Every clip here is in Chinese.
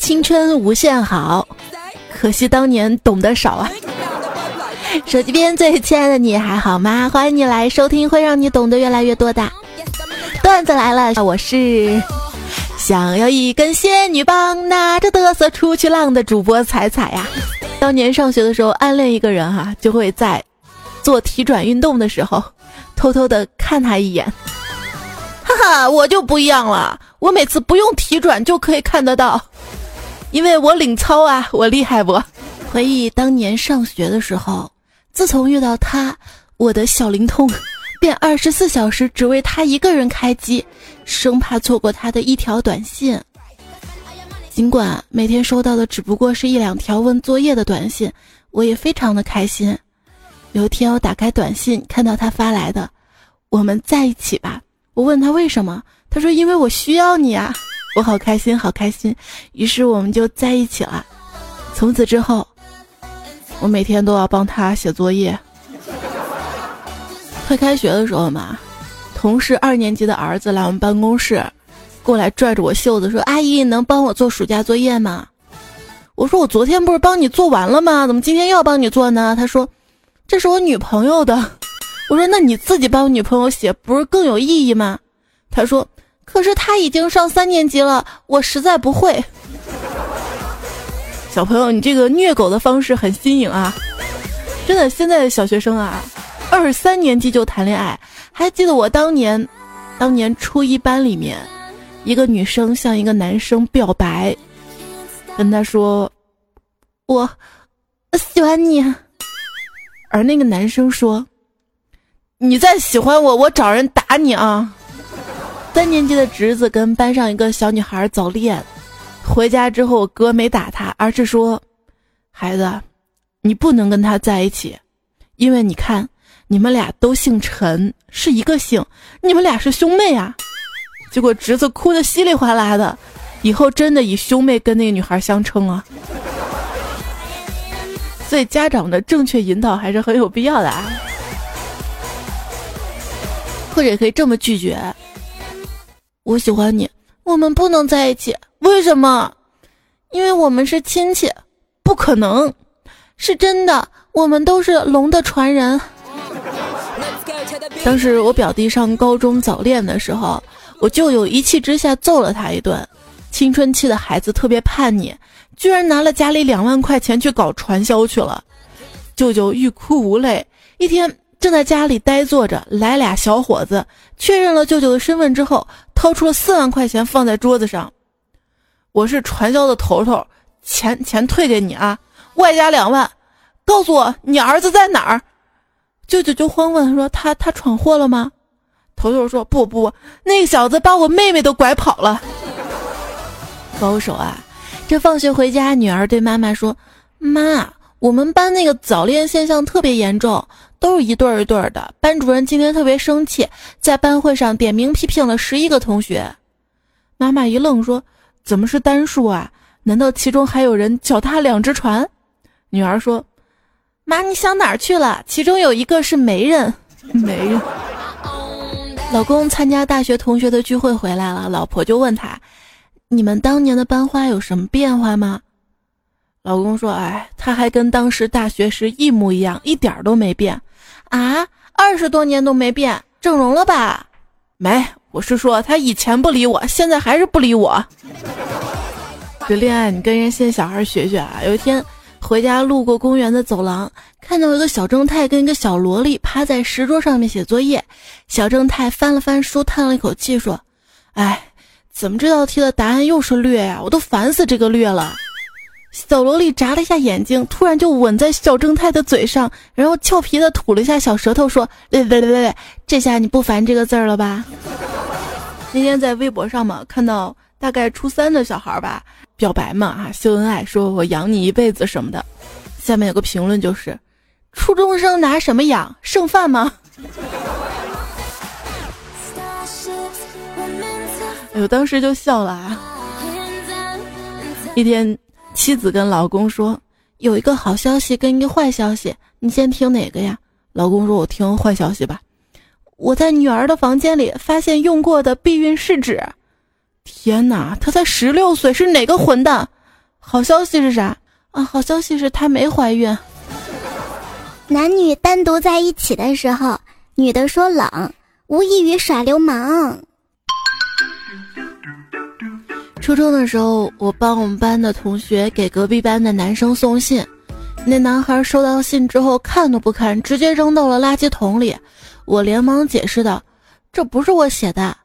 青春无限好，可惜当年懂得少啊。手机边最亲爱的你还好吗？欢迎你来收听会让你懂得越来越多的段子来了。我是想要一根仙女棒，拿着嘚瑟出去浪的主播彩彩呀。当年上学的时候，暗恋一个人哈，就会在做体转运动的时候偷偷的看他一眼。哈哈，我就不一样了，我每次不用体转就可以看得到，因为我领操啊，我厉害不？回忆当年上学的时候。自从遇到他，我的小灵通便二十四小时只为他一个人开机，生怕错过他的一条短信。尽管每天收到的只不过是一两条问作业的短信，我也非常的开心。有一天我打开短信，看到他发来的“我们在一起吧”，我问他为什么，他说因为我需要你啊，我好开心，好开心。于是我们就在一起了。从此之后。我每天都要帮他写作业。快开学的时候嘛，同事二年级的儿子来我们办公室，过来拽着我袖子说：“阿姨，能帮我做暑假作业吗？”我说：“我昨天不是帮你做完了吗？怎么今天又要帮你做呢？”他说：“这是我女朋友的。”我说：“那你自己帮我女朋友写，不是更有意义吗？”他说：“可是他已经上三年级了，我实在不会。”小朋友，你这个虐狗的方式很新颖啊！真的，现在的小学生啊，二三年级就谈恋爱。还记得我当年，当年初一班里面，一个女生向一个男生表白，跟他说：“我喜欢你。”而那个男生说：“你再喜欢我，我找人打你啊！”三年级的侄子跟班上一个小女孩早恋。回家之后，我哥没打他，而是说：“孩子，你不能跟他在一起，因为你看，你们俩都姓陈，是一个姓，你们俩是兄妹啊。”结果侄子哭得稀里哗啦的，以后真的以兄妹跟那个女孩相称啊。所以家长的正确引导还是很有必要的啊，或者可以这么拒绝：“我喜欢你，我们不能在一起。”为什么？因为我们是亲戚，不可能，是真的。我们都是龙的传人。当时我表弟上高中早恋的时候，我舅舅一气之下揍了他一顿。青春期的孩子特别叛逆，居然拿了家里两万块钱去搞传销去了。舅舅欲哭无泪。一天正在家里呆坐着，来俩小伙子，确认了舅舅的身份之后，掏出了四万块钱放在桌子上。我是传销的头头，钱钱退给你啊，外加两万。告诉我你儿子在哪儿？舅舅就慌问说：“他他闯祸了吗？”头头说：“不不，那个小子把我妹妹都拐跑了。”高手啊！这放学回家，女儿对妈妈说：“妈，我们班那个早恋现象特别严重，都是一对儿一对儿的。班主任今天特别生气，在班会上点名批评了十一个同学。”妈妈一愣说。怎么是单数啊？难道其中还有人脚踏两只船？女儿说：“妈，你想哪儿去了？其中有一个是媒人，媒人。”老公参加大学同学的聚会回来了，老婆就问他：“你们当年的班花有什么变化吗？”老公说：“哎，他还跟当时大学时一模一样，一点都没变。啊，二十多年都没变，整容了吧？没。”我是说，他以前不理我，现在还是不理我。这恋爱，你跟人现在小孩学学啊！有一天回家路过公园的走廊，看到一个小正太跟一个小萝莉趴在石桌上面写作业。小正太翻了翻书，叹了一口气说：“哎，怎么这道题的答案又是略呀？我都烦死这个略了。”小萝莉眨了一下眼睛，突然就吻在小正太的嘴上，然后俏皮的吐了一下小舌头，说：“喂喂喂喂，这下你不烦这个字儿了吧？”那天在微博上嘛，看到大概初三的小孩吧，表白嘛啊，秀恩爱，说我养你一辈子什么的。下面有个评论就是：初中生拿什么养？剩饭吗？哎呦，当时就笑了啊。一天，妻子跟老公说，有一个好消息跟一个坏消息，你先听哪个呀？老公说，我听坏消息吧。我在女儿的房间里发现用过的避孕试纸，天哪，她才十六岁，是哪个混蛋？好消息是啥啊？好消息是她没怀孕。男女单独在一起的时候，女的说冷，无异于耍流氓。初中的时候，我帮我们班的同学给隔壁班的男生送信，那男孩收到信之后看都不看，直接扔到了垃圾桶里。我连忙解释道：“这不是我写的。”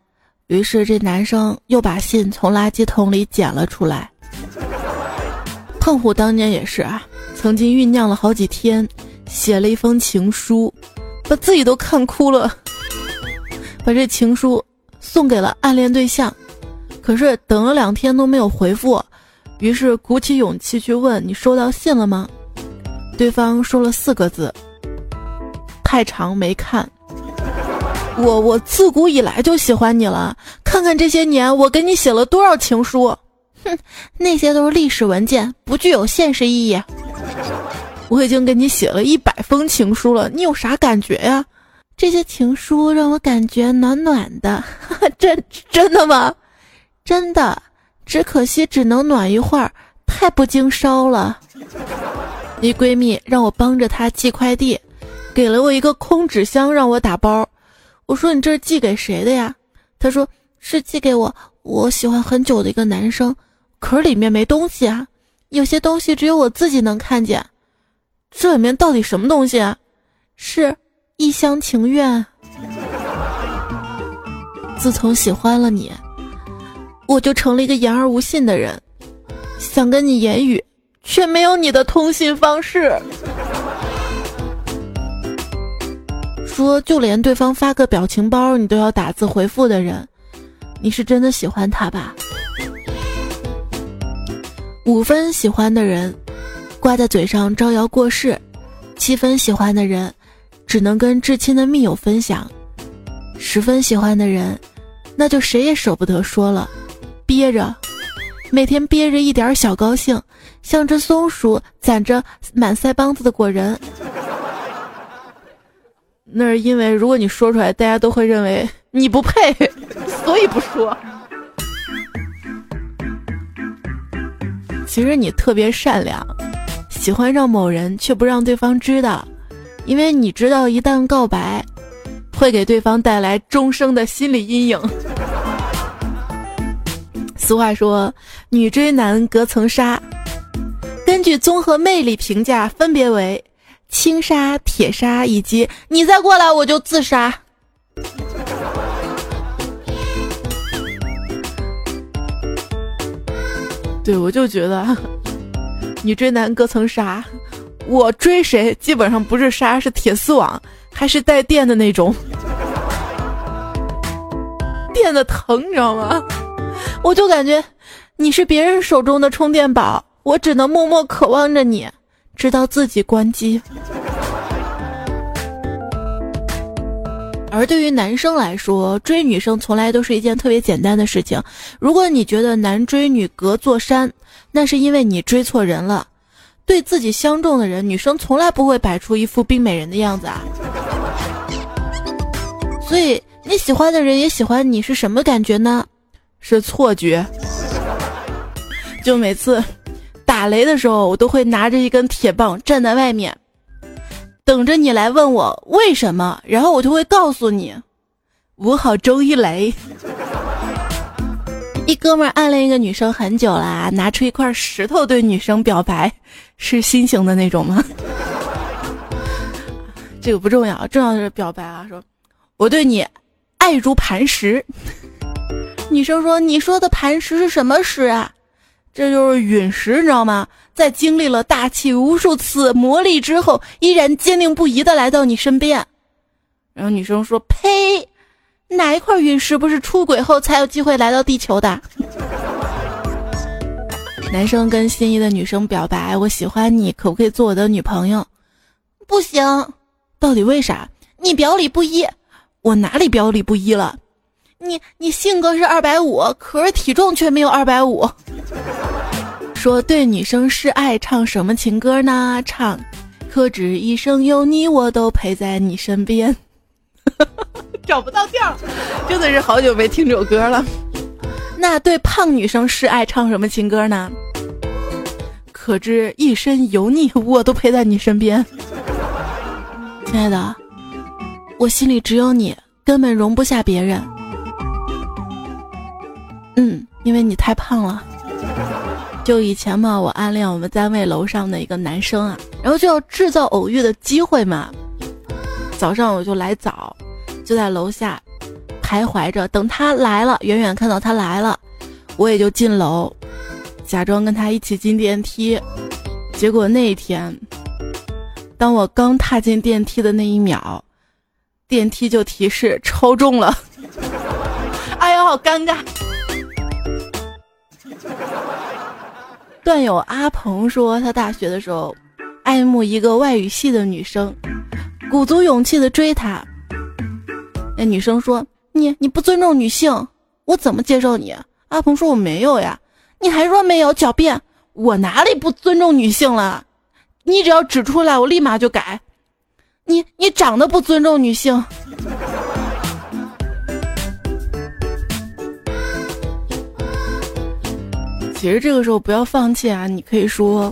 于是这男生又把信从垃圾桶里捡了出来。胖虎当年也是啊，曾经酝酿了好几天，写了一封情书，把自己都看哭了，把这情书送给了暗恋对象，可是等了两天都没有回复，于是鼓起勇气去问：“你收到信了吗？”对方说了四个字：“太长没看。”我我自古以来就喜欢你了，看看这些年我给你写了多少情书，哼，那些都是历史文件，不具有现实意义。我已经给你写了一百封情书了，你有啥感觉呀？这些情书让我感觉暖暖的，真真的吗？真的，只可惜只能暖一会儿，太不经烧了。一闺蜜让我帮着她寄快递，给了我一个空纸箱让我打包。我说你这是寄给谁的呀？他说是寄给我我喜欢很久的一个男生，可是里面没东西啊，有些东西只有我自己能看见。这里面到底什么东西啊？是一厢情愿。自从喜欢了你，我就成了一个言而无信的人，想跟你言语，却没有你的通信方式。说，就连对方发个表情包，你都要打字回复的人，你是真的喜欢他吧？五分喜欢的人，挂在嘴上招摇过市；七分喜欢的人，只能跟至亲的密友分享；十分喜欢的人，那就谁也舍不得说了，憋着，每天憋着一点小高兴，像只松鼠攒着满腮帮子的果仁。那是因为，如果你说出来，大家都会认为你不配，所以不说。其实你特别善良，喜欢上某人却不让对方知道，因为你知道一旦告白，会给对方带来终生的心理阴影。俗话说，女追男隔层纱，根据综合魅力评价，分别为。轻纱、铁纱，以及你再过来我就自杀。对，我就觉得女追男隔层纱，我追谁基本上不是纱，是铁丝网，还是带电的那种，电的疼，你知道吗？我就感觉你是别人手中的充电宝，我只能默默渴望着你。直到自己关机。而对于男生来说，追女生从来都是一件特别简单的事情。如果你觉得男追女隔座山，那是因为你追错人了。对自己相中的人，女生从来不会摆出一副冰美人的样子啊。所以你喜欢的人也喜欢你，是什么感觉呢？是错觉。就每次。打雷的时候，我都会拿着一根铁棒站在外面，等着你来问我为什么，然后我就会告诉你，我好中意雷。一哥们暗恋一个女生很久啦，拿出一块石头对女生表白，是心形的那种吗？这个不重要，重要的是表白啊，说我对你爱如磐石。女生说：“你说的磐石是什么石啊？”这就是陨石，你知道吗？在经历了大气无数次磨砺之后，依然坚定不移的来到你身边。然后女生说：“呸，哪一块陨石不是出轨后才有机会来到地球的？” 男生跟心仪的女生表白：“我喜欢你，可不可以做我的女朋友？”不行，到底为啥？你表里不一，我哪里表里不一了？你你性格是二百五，可是体重却没有二百五。说对女生示爱，唱什么情歌呢？唱，可知一生有你，我都陪在你身边。找不到调，真的是好久没听这首歌了。那对胖女生示爱唱什么情歌呢？可知一身油腻，我都陪在你身边。亲爱的，我心里只有你，根本容不下别人。因为你太胖了。就以前嘛，我暗恋我们单位楼上的一个男生啊，然后就要制造偶遇的机会嘛。早上我就来早，就在楼下徘徊着，等他来了，远远看到他来了，我也就进楼，假装跟他一起进电梯。结果那一天，当我刚踏进电梯的那一秒，电梯就提示超重了。哎呀，好尴尬。段友阿鹏说，他大学的时候爱慕一个外语系的女生，鼓足勇气的追她。那女生说：“你你不尊重女性，我怎么接受你？”阿鹏说：“我没有呀。”你还说没有？狡辩！我哪里不尊重女性了？你只要指出来，我立马就改。你你长得不尊重女性。其实这个时候不要放弃啊！你可以说，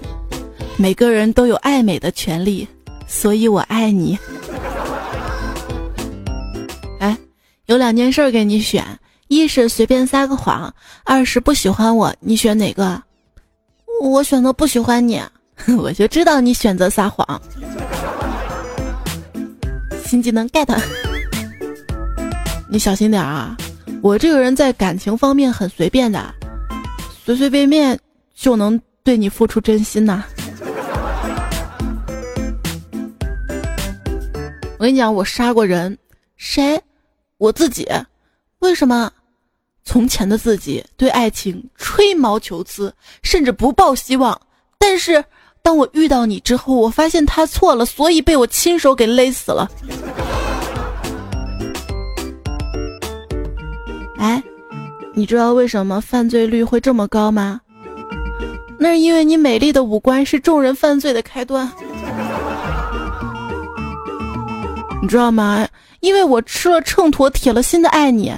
每个人都有爱美的权利，所以我爱你。哎，有两件事给你选：一是随便撒个谎，二是不喜欢我，你选哪个？我选择不喜欢你，我就知道你选择撒谎。新技能 get，你小心点啊！我这个人在感情方面很随便的。随随便便就能对你付出真心呐！我跟你讲，我杀过人，谁？我自己。为什么？从前的自己对爱情吹毛求疵，甚至不抱希望。但是当我遇到你之后，我发现他错了，所以被我亲手给勒死了。哎。你知道为什么犯罪率会这么高吗？那是因为你美丽的五官是众人犯罪的开端。你知道吗？因为我吃了秤砣铁了心的爱你，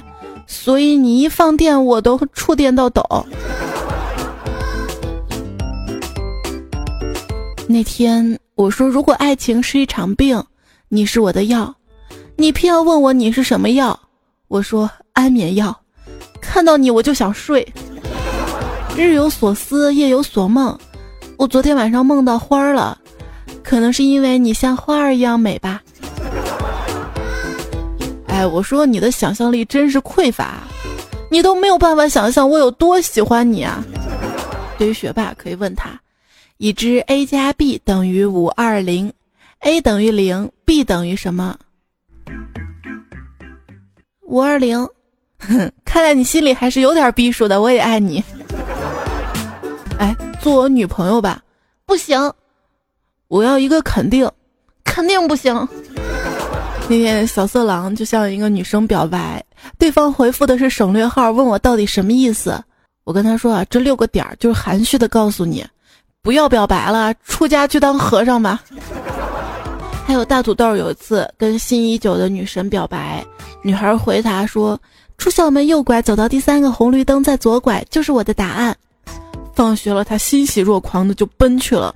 所以你一放电我都触电到抖。那天我说如果爱情是一场病，你是我的药，你偏要问我你是什么药，我说安眠药。看到你我就想睡，日有所思夜有所梦。我昨天晚上梦到花儿了，可能是因为你像花儿一样美吧。哎，我说你的想象力真是匮乏，你都没有办法想象我有多喜欢你啊。对于学霸可以问他，已知 a 加 b 等于五二零，a 等于零，b 等于什么？五二零。哼 哼，看来你心里还是有点逼数的。我也爱你。哎，做我女朋友吧？不行，我要一个肯定，肯定不行。那天小色狼就向一个女生表白，对方回复的是省略号，问我到底什么意思。我跟他说啊，这六个点儿就是含蓄的告诉你，不要表白了，出家去当和尚吧。还有大土豆有一次跟心已久的女神表白，女孩回答说。出校门右拐，走到第三个红绿灯，再左拐，就是我的答案。放学了，他欣喜若狂的就奔去了。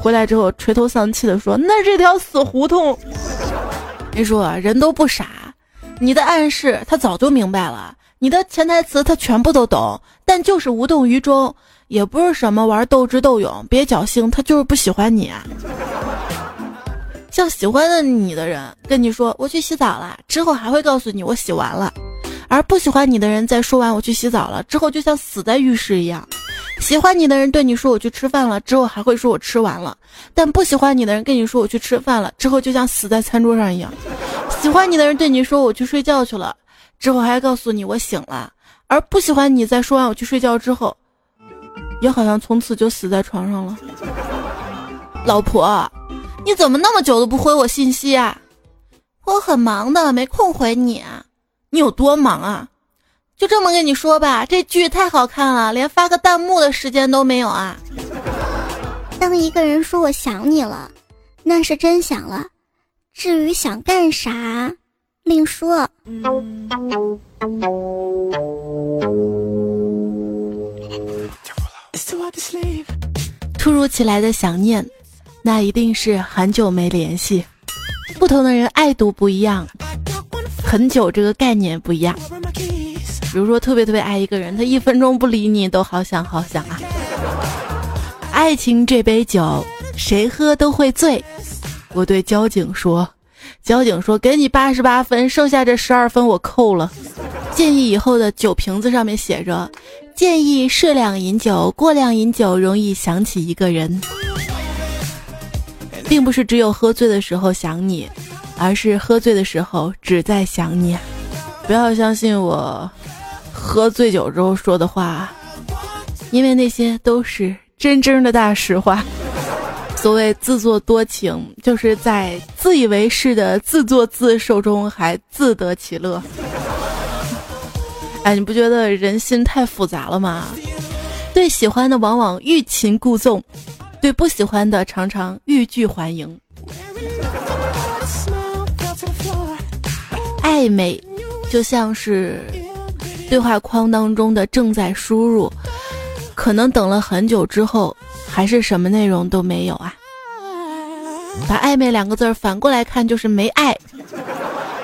回来之后，垂头丧气的说：“那这条死胡同。”你说人都不傻，你的暗示他早就明白了，你的潜台词他全部都懂，但就是无动于衷。也不是什么玩斗智斗勇，别侥幸，他就是不喜欢你啊。像喜欢的你的人跟你说我去洗澡了之后，还会告诉你我洗完了；而不喜欢你的人在说完我去洗澡了之后，就像死在浴室一样。喜欢你的人对你说我去吃饭了之后，还会说我吃完了；但不喜欢你的人跟你说我去吃饭了之后，就像死在餐桌上一样。喜欢你的人对你说我去睡觉去了之后，还告诉你我醒了；而不喜欢你在说完我去睡觉之后，也好像从此就死在床上了。老婆。你怎么那么久都不回我信息啊？我很忙的，没空回你。你有多忙啊？就这么跟你说吧，这剧太好看了，连发个弹幕的时间都没有啊。当一个人说我想你了，那是真想了。至于想干啥，另说。突如其来的想念，那一定是很久没联系。不同的人爱读不一样，很久这个概念不一样。比如说，特别特别爱一个人，他一分钟不理你都好想好想啊。爱情这杯酒，谁喝都会醉。我对交警说，交警说给你八十八分，剩下这十二分我扣了。建议以后的酒瓶子上面写着。建议适量饮酒，过量饮酒容易想起一个人，并不是只有喝醉的时候想你，而是喝醉的时候只在想你。不要相信我喝醉酒之后说的话，因为那些都是真真的大实话。所谓自作多情，就是在自以为是的自作自受中还自得其乐。哎，你不觉得人心太复杂了吗？对喜欢的往往欲擒故纵，对不喜欢的常常欲拒还迎。暧昧就像是对话框当中的正在输入，可能等了很久之后，还是什么内容都没有啊。把暧昧两个字反过来看，就是没爱。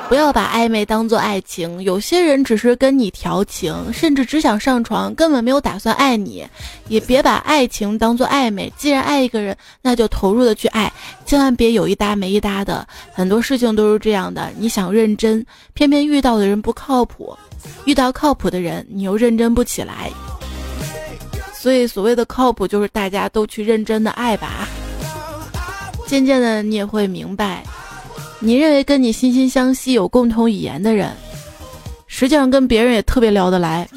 不要把暧昧当做爱情，有些人只是跟你调情，甚至只想上床，根本没有打算爱你。也别把爱情当做暧昧，既然爱一个人，那就投入的去爱，千万别有一搭没一搭的。很多事情都是这样的，你想认真，偏偏遇到的人不靠谱，遇到靠谱的人，你又认真不起来。所以所谓的靠谱，就是大家都去认真的爱吧。渐渐的，你也会明白。你认为跟你惺惺相惜、有共同语言的人，实际上跟别人也特别聊得来。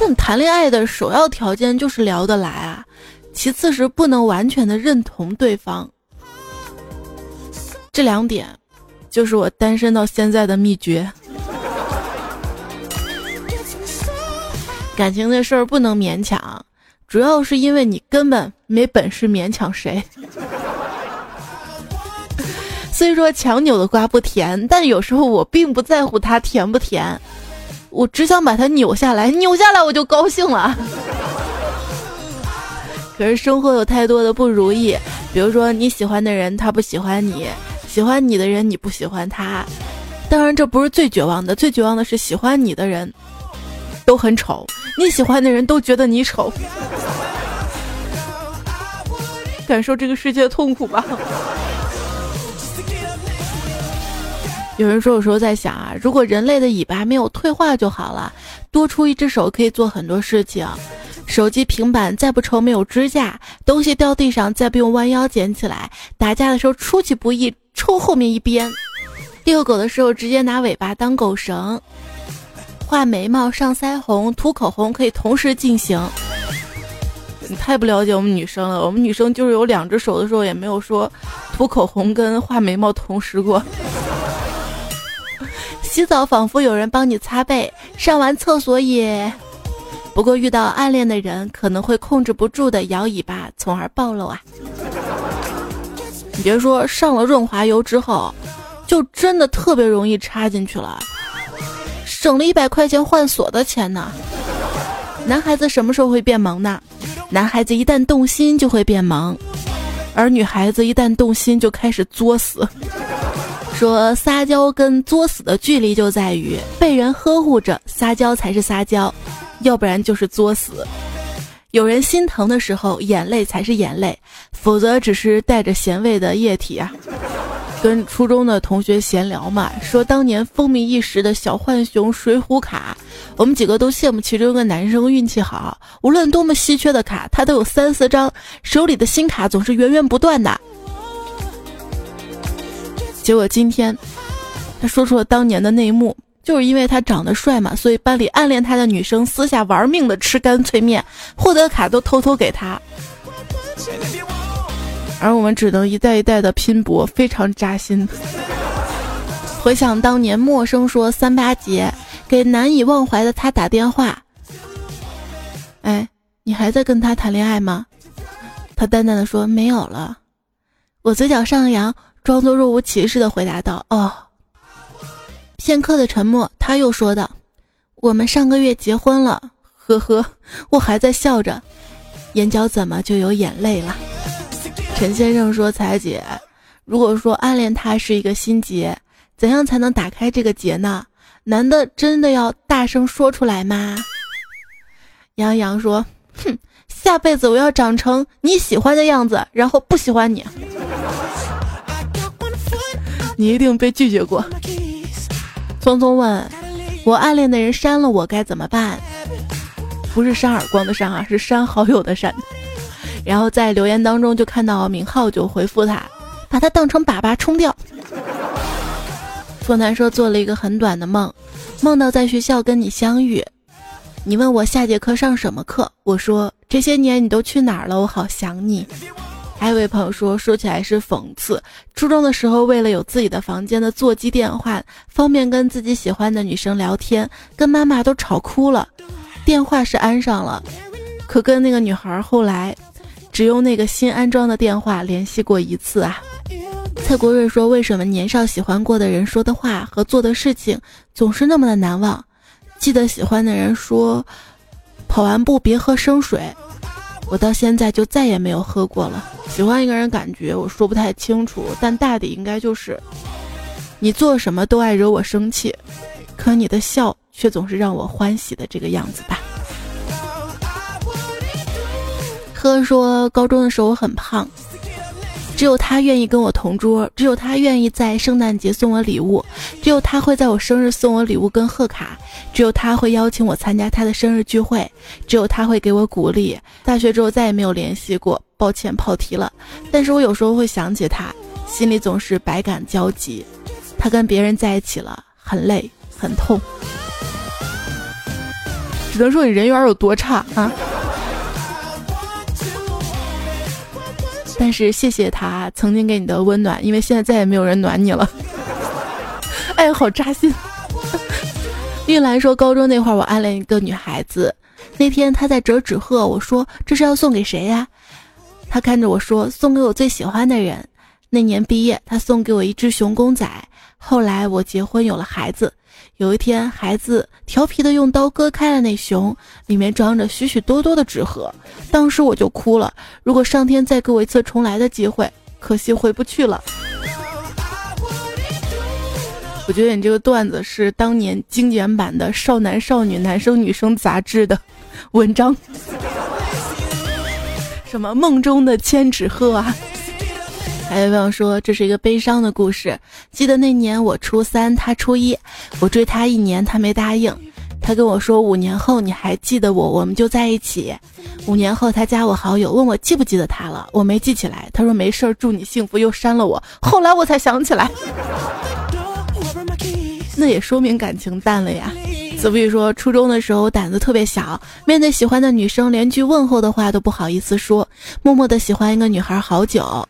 那你谈恋爱的首要条件就是聊得来啊，其次是不能完全的认同对方。这两点，就是我单身到现在的秘诀。感情的事儿不能勉强，主要是因为你根本没本事勉强谁。虽说强扭的瓜不甜，但有时候我并不在乎它甜不甜，我只想把它扭下来，扭下来我就高兴了。可是生活有太多的不如意，比如说你喜欢的人他不喜欢你，喜欢你的人你不喜欢他，当然这不是最绝望的，最绝望的是喜欢你的人都很丑，你喜欢的人都觉得你丑，感受这个世界的痛苦吧。有人说，有时候在想啊，如果人类的尾巴没有退化就好了，多出一只手可以做很多事情。手机、平板再不愁没有支架，东西掉地上再不用弯腰捡起来，打架的时候出其不意抽后面一边，遛狗的时候直接拿尾巴当狗绳，画眉毛、上腮红、涂口红可以同时进行。你太不了解我们女生了，我们女生就是有两只手的时候也没有说涂口红跟画眉毛同时过。洗澡仿佛有人帮你擦背，上完厕所也。不过遇到暗恋的人，可能会控制不住的摇尾巴，从而暴露啊！你别说，上了润滑油之后，就真的特别容易插进去了，省了一百块钱换锁的钱呢。男孩子什么时候会变萌呢？男孩子一旦动心就会变萌，而女孩子一旦动心就开始作死。说撒娇跟作死的距离就在于被人呵护着，撒娇才是撒娇，要不然就是作死。有人心疼的时候，眼泪才是眼泪，否则只是带着咸味的液体啊。跟初中的同学闲聊嘛，说当年风靡一时的小浣熊水浒卡，我们几个都羡慕其中一个男生运气好，无论多么稀缺的卡，他都有三四张，手里的新卡总是源源不断的。结果今天，他说出了当年的内幕，就是因为他长得帅嘛，所以班里暗恋他的女生私下玩命的吃干脆面，获得卡都偷偷给他，而我们只能一代一代的拼搏，非常扎心。回想当年陌生说三八节给难以忘怀的他打电话，哎，你还在跟他谈恋爱吗？他淡淡的说没有了，我嘴角上扬。装作若无其事的回答道：“哦。”片刻的沉默，他又说道：“我们上个月结婚了，呵呵，我还在笑着，眼角怎么就有眼泪了？陈先生说：“彩姐，如果说暗恋他是一个心结，怎样才能打开这个结呢？男的真的要大声说出来吗？”杨洋说：“哼，下辈子我要长成你喜欢的样子，然后不喜欢你。你一定被拒绝过。”匆匆问：“我暗恋的人删了我该怎么办？”不是扇耳光的扇啊，是删好友的删。然后在留言当中就看到明浩，就回复他，把他当成粑粑冲掉。富男说做了一个很短的梦，梦到在学校跟你相遇，你问我下节课上什么课，我说这些年你都去哪儿了，我好想你。还有位朋友说，说起来是讽刺，初中的时候为了有自己的房间的座机电话，方便跟自己喜欢的女生聊天，跟妈妈都吵哭了，电话是安上了，可跟那个女孩后来。只用那个新安装的电话联系过一次啊。蔡国瑞说：“为什么年少喜欢过的人说的话和做的事情总是那么的难忘？记得喜欢的人说，跑完步别喝生水，我到现在就再也没有喝过了。喜欢一个人感觉我说不太清楚，但大抵应该就是，你做什么都爱惹我生气，可你的笑却总是让我欢喜的这个样子吧。”喝说，高中的时候我很胖，只有他愿意跟我同桌，只有他愿意在圣诞节送我礼物，只有他会在我生日送我礼物跟贺卡，只有他会邀请我参加他的生日聚会，只有他会给我鼓励。大学之后再也没有联系过，抱歉跑题了。但是我有时候会想起他，心里总是百感交集。他跟别人在一起了，很累，很痛。只能说你人缘有多差啊！但是谢谢他曾经给你的温暖，因为现在再也没有人暖你了。哎，好扎心。玉兰说，高中那会儿我暗恋一个女孩子，那天她在折纸鹤，我说这是要送给谁呀？她看着我说送给我最喜欢的人。那年毕业，她送给我一只熊公仔。后来我结婚有了孩子。有一天，孩子调皮的用刀割开了那熊，里面装着许许多多的纸盒。当时我就哭了。如果上天再给我一次重来的机会，可惜回不去了。我觉得你这个段子是当年精简版的《少男少女男生女生》杂志的文章。什么梦中的千纸鹤啊？还有朋友说这是一个悲伤的故事。记得那年我初三，他初一，我追他一年，他没答应。他跟我说五年后你还记得我，我们就在一起。五年后他加我好友，问我记不记得他了，我没记起来。他说没事儿，祝你幸福，又删了我。后来我才想起来，那也说明感情淡了呀。子不语说初中的时候胆子特别小，面对喜欢的女生，连句问候的话都不好意思说，默默的喜欢一个女孩好久。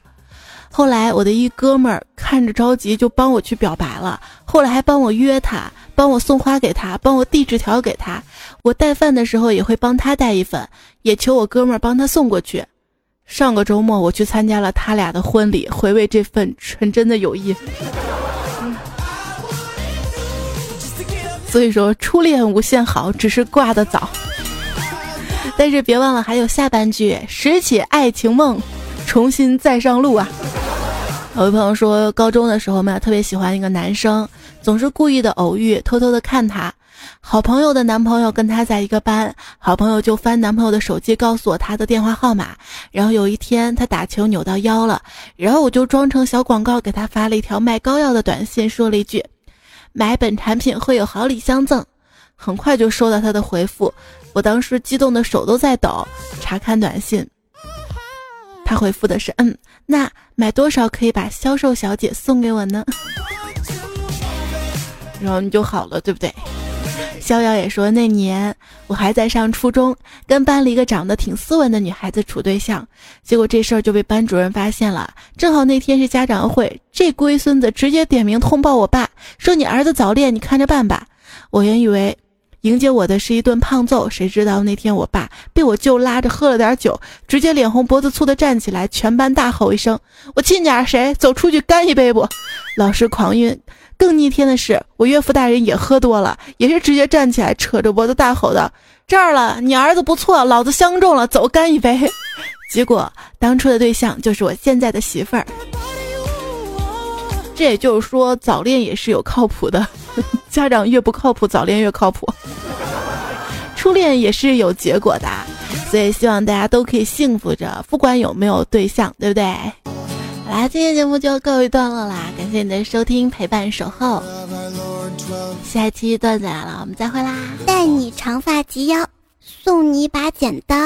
后来我的一哥们儿看着着急，就帮我去表白了。后来还帮我约他，帮我送花给他，帮我递纸条给他。我带饭的时候也会帮他带一份，也求我哥们儿帮他送过去。上个周末我去参加了他俩的婚礼，回味这份纯真的友谊。所以说，初恋无限好，只是挂的早。但是别忘了还有下半句：拾起爱情梦。重新再上路啊！有位朋友说，高中的时候嘛，特别喜欢一个男生，总是故意的偶遇，偷偷的看他。好朋友的男朋友跟他在一个班，好朋友就翻男朋友的手机，告诉我他的电话号码。然后有一天他打球扭到腰了，然后我就装成小广告给他发了一条卖膏药的短信，说了一句：“买本产品会有好礼相赠。”很快就收到他的回复，我当时激动的手都在抖。查看短信。他回复的是嗯，那买多少可以把销售小姐送给我呢？然后你就好了，对不对？逍遥也说那年我还在上初中，跟班里一个长得挺斯文的女孩子处对象，结果这事儿就被班主任发现了。正好那天是家长会，这龟孙子直接点名通报我爸，说你儿子早恋，你看着办吧。我原以为。迎接我的是一顿胖揍，谁知道那天我爸被我舅拉着喝了点酒，直接脸红脖子粗的站起来，全班大吼一声：“我亲家谁？走出去干一杯不？”老师狂晕，更逆天的是，我岳父大人也喝多了，也是直接站起来，扯着脖子大吼道：“这儿了，你儿子不错，老子相中了，走，干一杯。”结果当初的对象就是我现在的媳妇儿。这也就是说，早恋也是有靠谱的，家长越不靠谱，早恋越靠谱。初恋也是有结果的，所以希望大家都可以幸福着，不管有没有对象，对不对？好啦，今天节目就告一段落啦，感谢你的收听、陪伴、守候。下期段子来了，我们再会啦！带你长发及腰，送你一把剪刀。